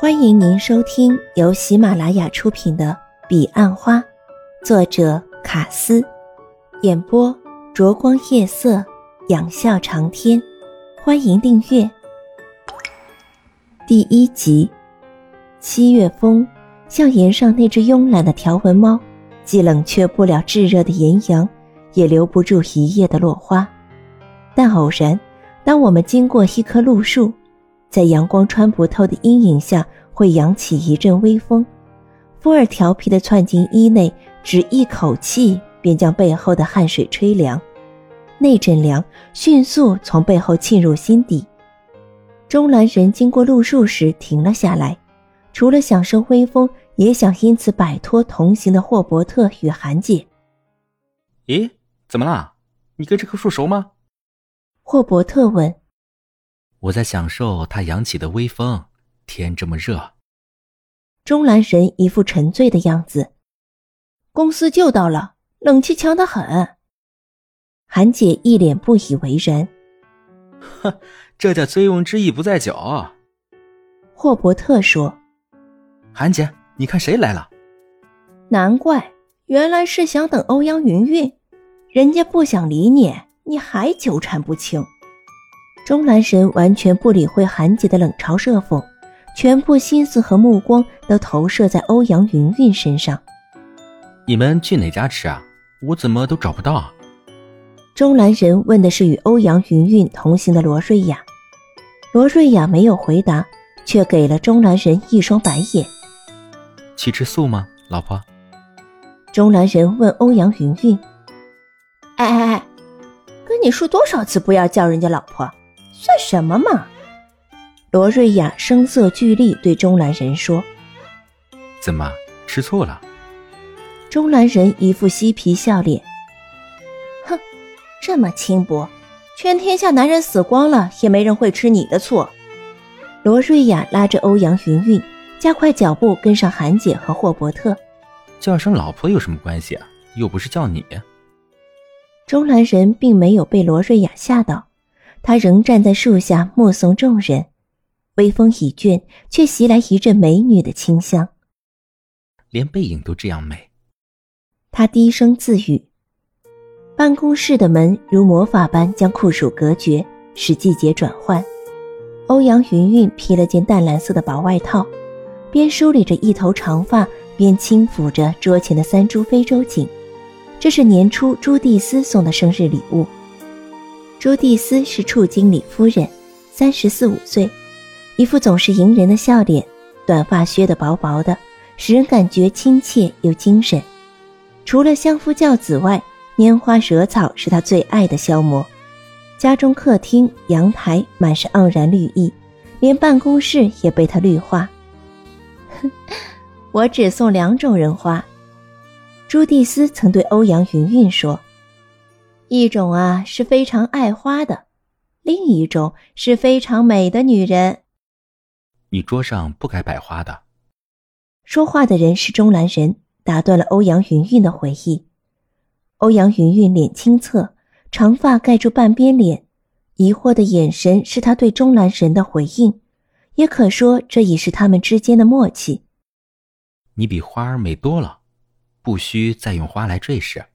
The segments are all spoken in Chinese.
欢迎您收听由喜马拉雅出品的《彼岸花》，作者卡斯，演播灼光夜色，仰笑长天。欢迎订阅。第一集，七月风像岩上那只慵懒的条纹猫，既冷却不了炙热的炎阳，也留不住一夜的落花。但偶然，当我们经过一棵路树。在阳光穿不透的阴影下，会扬起一阵微风，风儿调皮地窜进衣内，只一口气便将背后的汗水吹凉。那阵凉迅速从背后沁入心底。钟兰人经过路树时停了下来，除了享受微风，也想因此摆脱同行的霍伯特与韩姐。咦，怎么啦？你跟这棵树熟吗？霍伯特问。我在享受它扬起的微风，天这么热。钟兰神一副沉醉的样子。公司就到了，冷气强得很。韩姐一脸不以为然。哼，这叫醉翁之意不在酒。霍伯特说。韩姐，你看谁来了？难怪，原来是想等欧阳云云，人家不想理你，你还纠缠不清。钟兰神完全不理会韩姐的冷嘲热讽，全部心思和目光都投射在欧阳云云身上。你们去哪家吃啊？我怎么都找不到啊。钟兰神问的是与欧阳云云同行的罗瑞雅，罗瑞雅没有回答，却给了钟兰神一双白眼。去吃素吗，老婆？钟兰神问欧阳云云：“哎哎哎，跟你说多少次不要叫人家老婆？”算什么嘛！罗瑞亚声色俱厉对钟兰人说：“怎么吃醋了？”钟兰人一副嬉皮笑脸：“哼，这么轻薄，全天下男人死光了，也没人会吃你的醋。”罗瑞亚拉着欧阳云云，加快脚步跟上韩姐和霍伯特。叫声老婆有什么关系啊？又不是叫你。钟兰人并没有被罗瑞亚吓到。他仍站在树下目送众人，微风已倦，却袭来一阵美女的清香。连背影都这样美，他低声自语。办公室的门如魔法般将酷暑隔绝，使季节转换。欧阳云云披了件淡蓝色的薄外套，边梳理着一头长发，边轻抚着桌前的三株非洲锦。这是年初朱蒂斯送的生日礼物。朱蒂斯是处经理夫人，三十四五岁，一副总是迎人的笑脸，短发削得薄薄的，使人感觉亲切又精神。除了相夫教子外，拈花惹草是他最爱的消磨。家中客厅、阳台满是盎然绿意，连办公室也被他绿化。哼 我只送两种人花，朱蒂斯曾对欧阳云云说。一种啊是非常爱花的，另一种是非常美的女人。你桌上不该摆花的。说话的人是钟兰人，打断了欧阳云云的回忆。欧阳云云脸清侧，长发盖住半边脸，疑惑的眼神是他对钟兰人的回应，也可说这已是他们之间的默契。你比花儿美多了，不需再用花来赘饰。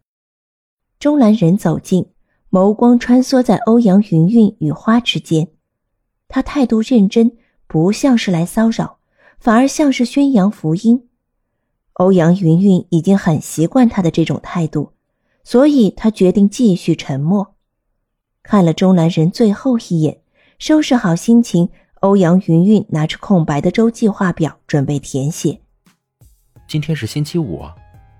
钟兰人走近，眸光穿梭在欧阳云云与花之间，他态度认真，不像是来骚扰，反而像是宣扬福音。欧阳云云已经很习惯他的这种态度，所以他决定继续沉默。看了钟兰人最后一眼，收拾好心情，欧阳云云拿出空白的周计划表，准备填写。今天是星期五。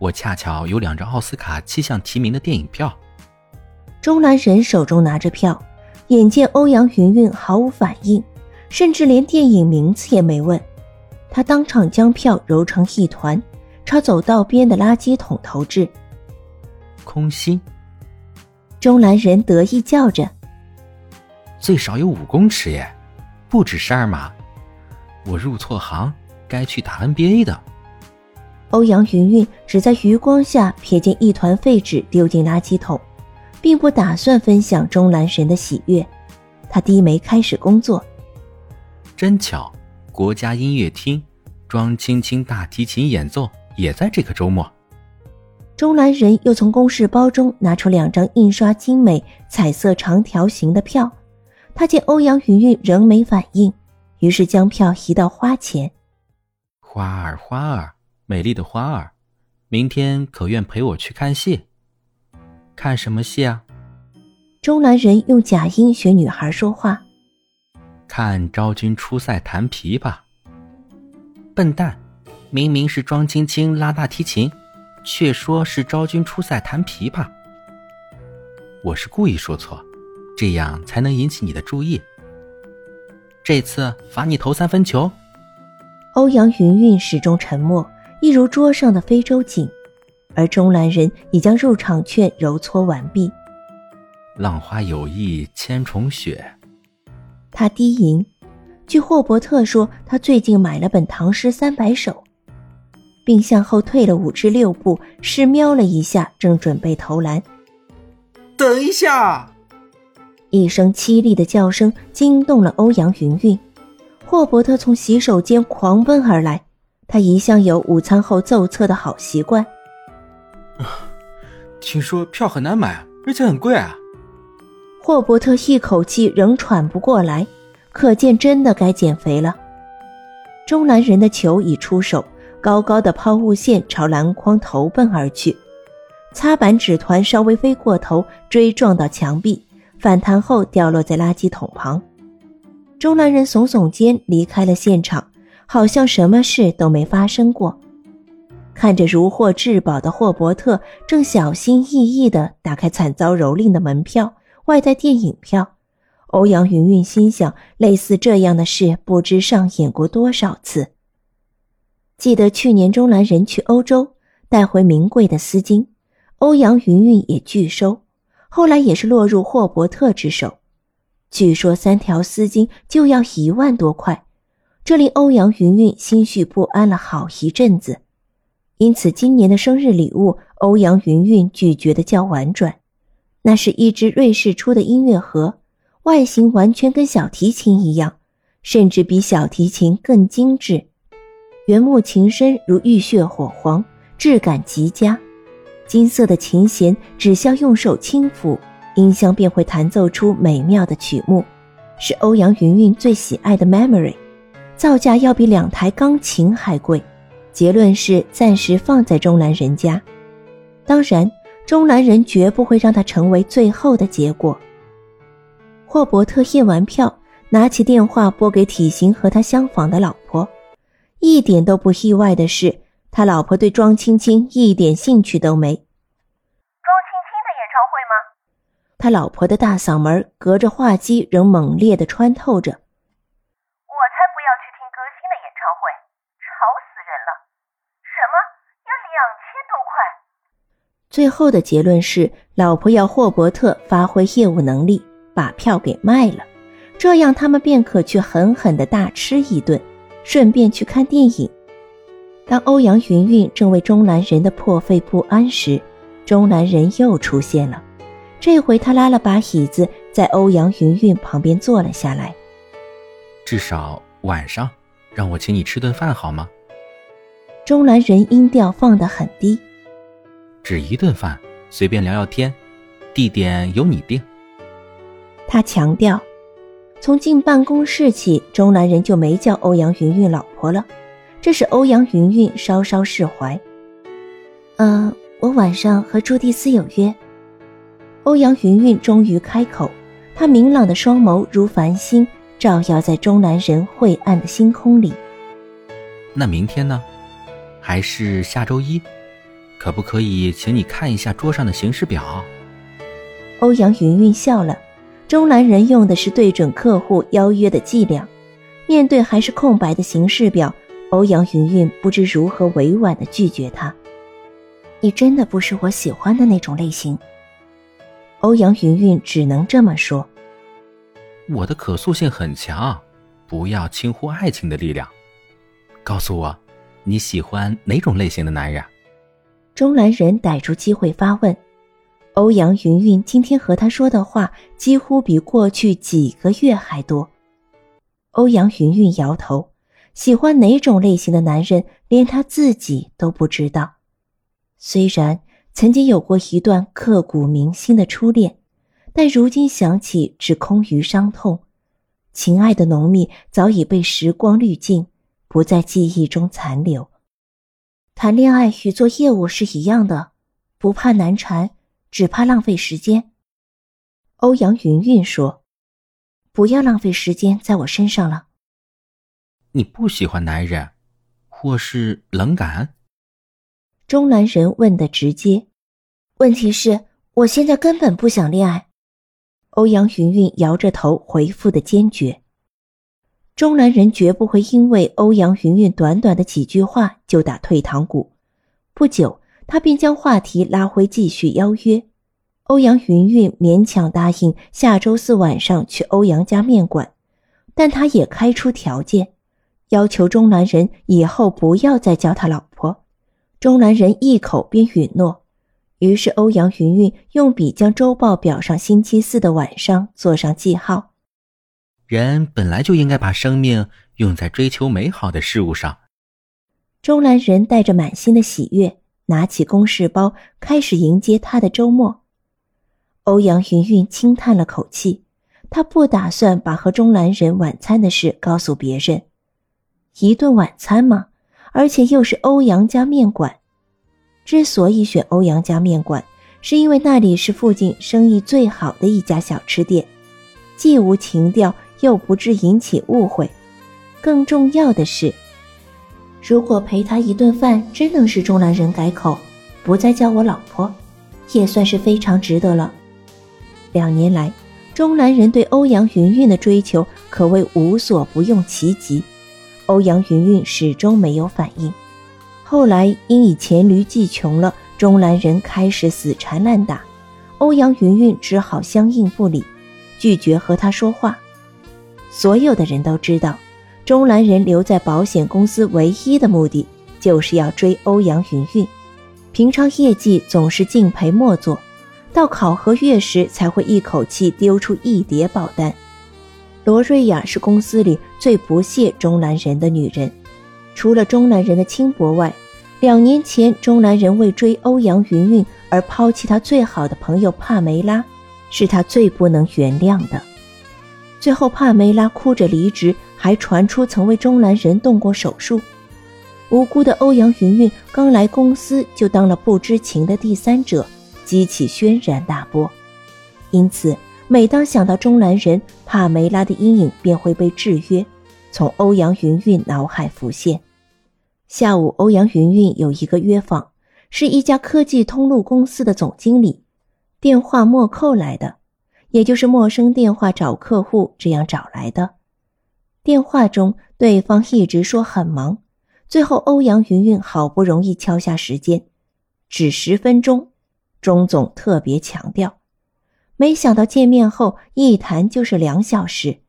我恰巧有两张奥斯卡七项提名的电影票。钟南人手中拿着票，眼见欧阳云云毫无反应，甚至连电影名字也没问，他当场将票揉成一团，朝走道边的垃圾桶投掷。空心。钟南人得意叫着：“最少有五公尺耶，不止十二码。我入错行，该去打 NBA 的。”欧阳云云只在余光下瞥见一团废纸丢进垃圾桶，并不打算分享钟兰神的喜悦。他低眉开始工作。真巧，国家音乐厅，庄青青大提琴演奏也在这个周末。钟兰人又从公事包中拿出两张印刷精美、彩色长条形的票，他见欧阳云云仍没反应，于是将票移到花前。花儿，花儿，美丽的花儿，明天可愿陪我去看戏？看什么戏啊？中南人用假音学女孩说话。看昭君出塞弹琵琶。笨蛋，明明是庄青青拉大提琴。却说是昭君出塞弹琵琶，我是故意说错，这样才能引起你的注意。这次罚你投三分球。欧阳云云始终沉默，一如桌上的非洲锦，而中兰人已将入场券揉搓完毕。浪花有意千重雪，他低吟。据霍伯特说，他最近买了本《唐诗三百首》。并向后退了五至六步，是瞄了一下，正准备投篮。等一下！一声凄厉的叫声惊动了欧阳云云。霍伯特从洗手间狂奔而来，他一向有午餐后奏策的好习惯。听说票很难买，而且很贵啊！霍伯特一口气仍喘不过来，可见真的该减肥了。中南人的球已出手。高高的抛物线朝篮筐投奔而去，擦板纸团稍微飞过头，追撞到墙壁，反弹后掉落在垃圾桶旁。中南人耸耸肩离开了现场，好像什么事都没发生过。看着如获至宝的霍伯特，正小心翼翼地打开惨遭蹂躏的门票，外带电影票。欧阳云云心想，类似这样的事不知上演过多少次。记得去年钟兰人去欧洲带回名贵的丝巾，欧阳云云也拒收，后来也是落入霍伯特之手。据说三条丝巾就要一万多块，这令欧阳云云心绪不安了好一阵子。因此，今年的生日礼物，欧阳云云拒绝的较婉转，那是一只瑞士出的音乐盒，外形完全跟小提琴一样，甚至比小提琴更精致。原木琴身如浴血火黄，质感极佳。金色的琴弦只需要用手轻抚，音箱便会弹奏出美妙的曲目，是欧阳云云最喜爱的 Memory。造价要比两台钢琴还贵。结论是暂时放在钟兰人家。当然，钟兰人绝不会让它成为最后的结果。霍伯特验完票，拿起电话拨给体型和他相仿的老婆。一点都不意外的是，他老婆对庄青青一点兴趣都没。庄青青的演唱会吗？他老婆的大嗓门隔着话机仍猛烈的穿透着。我才不要去听歌星的演唱会，吵死人了！什么要两千多块？最后的结论是，老婆要霍伯特发挥业务能力，把票给卖了，这样他们便可去狠狠的大吃一顿。顺便去看电影。当欧阳云云正为钟兰人的破费不安时，钟兰人又出现了。这回他拉了把椅子，在欧阳云云旁边坐了下来。至少晚上，让我请你吃顿饭好吗？钟兰人音调放得很低。只一顿饭，随便聊聊天，地点由你定。他强调。从进办公室起，钟兰人就没叫欧阳云云老婆了，这使欧阳云云稍稍释怀。呃，我晚上和朱蒂斯有约。欧阳云云终于开口，她明朗的双眸如繁星，照耀在中南人晦暗的星空里。那明天呢？还是下周一？可不可以请你看一下桌上的行事表？欧阳云云笑了。中南人用的是对准客户邀约的伎俩，面对还是空白的形式表，欧阳云云不知如何委婉的拒绝他。你真的不是我喜欢的那种类型。欧阳云云只能这么说。我的可塑性很强，不要轻忽爱情的力量。告诉我，你喜欢哪种类型的男人？钟兰人逮住机会发问。欧阳云云今天和他说的话几乎比过去几个月还多。欧阳云云摇头，喜欢哪种类型的男人，连他自己都不知道。虽然曾经有过一段刻骨铭心的初恋，但如今想起，只空余伤痛。情爱的浓密早已被时光滤尽，不在记忆中残留。谈恋爱与做业务是一样的，不怕难缠，只怕浪费时间。欧阳云云说：“不要浪费时间在我身上了。”你不喜欢男人，或是冷感？钟兰人问的直接。问题是，我现在根本不想恋爱。欧阳云云摇着头回复的坚决。钟南人绝不会因为欧阳云云短短的几句话就打退堂鼓。不久，他便将话题拉回，继续邀约。欧阳云云勉强答应下周四晚上去欧阳家面馆，但他也开出条件。要求钟南人以后不要再叫他老婆，钟南人一口便允诺。于是欧阳云云用笔将周报表上星期四的晚上做上记号。人本来就应该把生命用在追求美好的事物上。钟兰人带着满心的喜悦，拿起公事包，开始迎接他的周末。欧阳云云轻叹了口气，他不打算把和钟兰人晚餐的事告诉别人。一顿晚餐吗？而且又是欧阳家面馆。之所以选欧阳家面馆，是因为那里是附近生意最好的一家小吃店，既无情调，又不致引起误会。更重要的是，如果陪他一顿饭真能使钟兰人改口，不再叫我老婆，也算是非常值得了。两年来，钟兰人对欧阳云云的追求可谓无所不用其极。欧阳云云始终没有反应，后来因以黔驴技穷了，钟兰人开始死缠烂打，欧阳云云只好相应不理，拒绝和他说话。所有的人都知道，钟兰人留在保险公司唯一的目的就是要追欧阳云云，平常业绩总是敬陪末座，到考核月时才会一口气丢出一叠保单。罗瑞雅是公司里最不屑钟兰人的女人，除了钟兰人的轻薄外，两年前钟南人为追欧阳云云而抛弃他最好的朋友帕梅拉，是他最不能原谅的。最后帕梅拉哭着离职，还传出曾为钟南人动过手术。无辜的欧阳云云刚来公司就当了不知情的第三者，激起轩然大波，因此。每当想到钟南人，帕梅拉的阴影便会被制约，从欧阳云云脑海浮现。下午，欧阳云云有一个约访，是一家科技通路公司的总经理，电话陌扣来的，也就是陌生电话找客户这样找来的。电话中，对方一直说很忙，最后欧阳云云好不容易敲下时间，只十分钟。钟总特别强调。没想到见面后一谈就是两小时，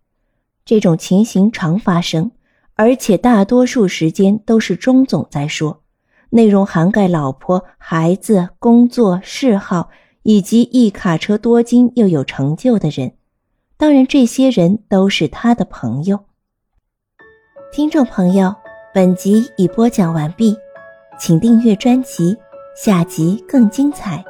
这种情形常发生，而且大多数时间都是钟总在说，内容涵盖老婆、孩子、工作、嗜好，以及一卡车多金又有成就的人。当然，这些人都是他的朋友。听众朋友，本集已播讲完毕，请订阅专辑，下集更精彩。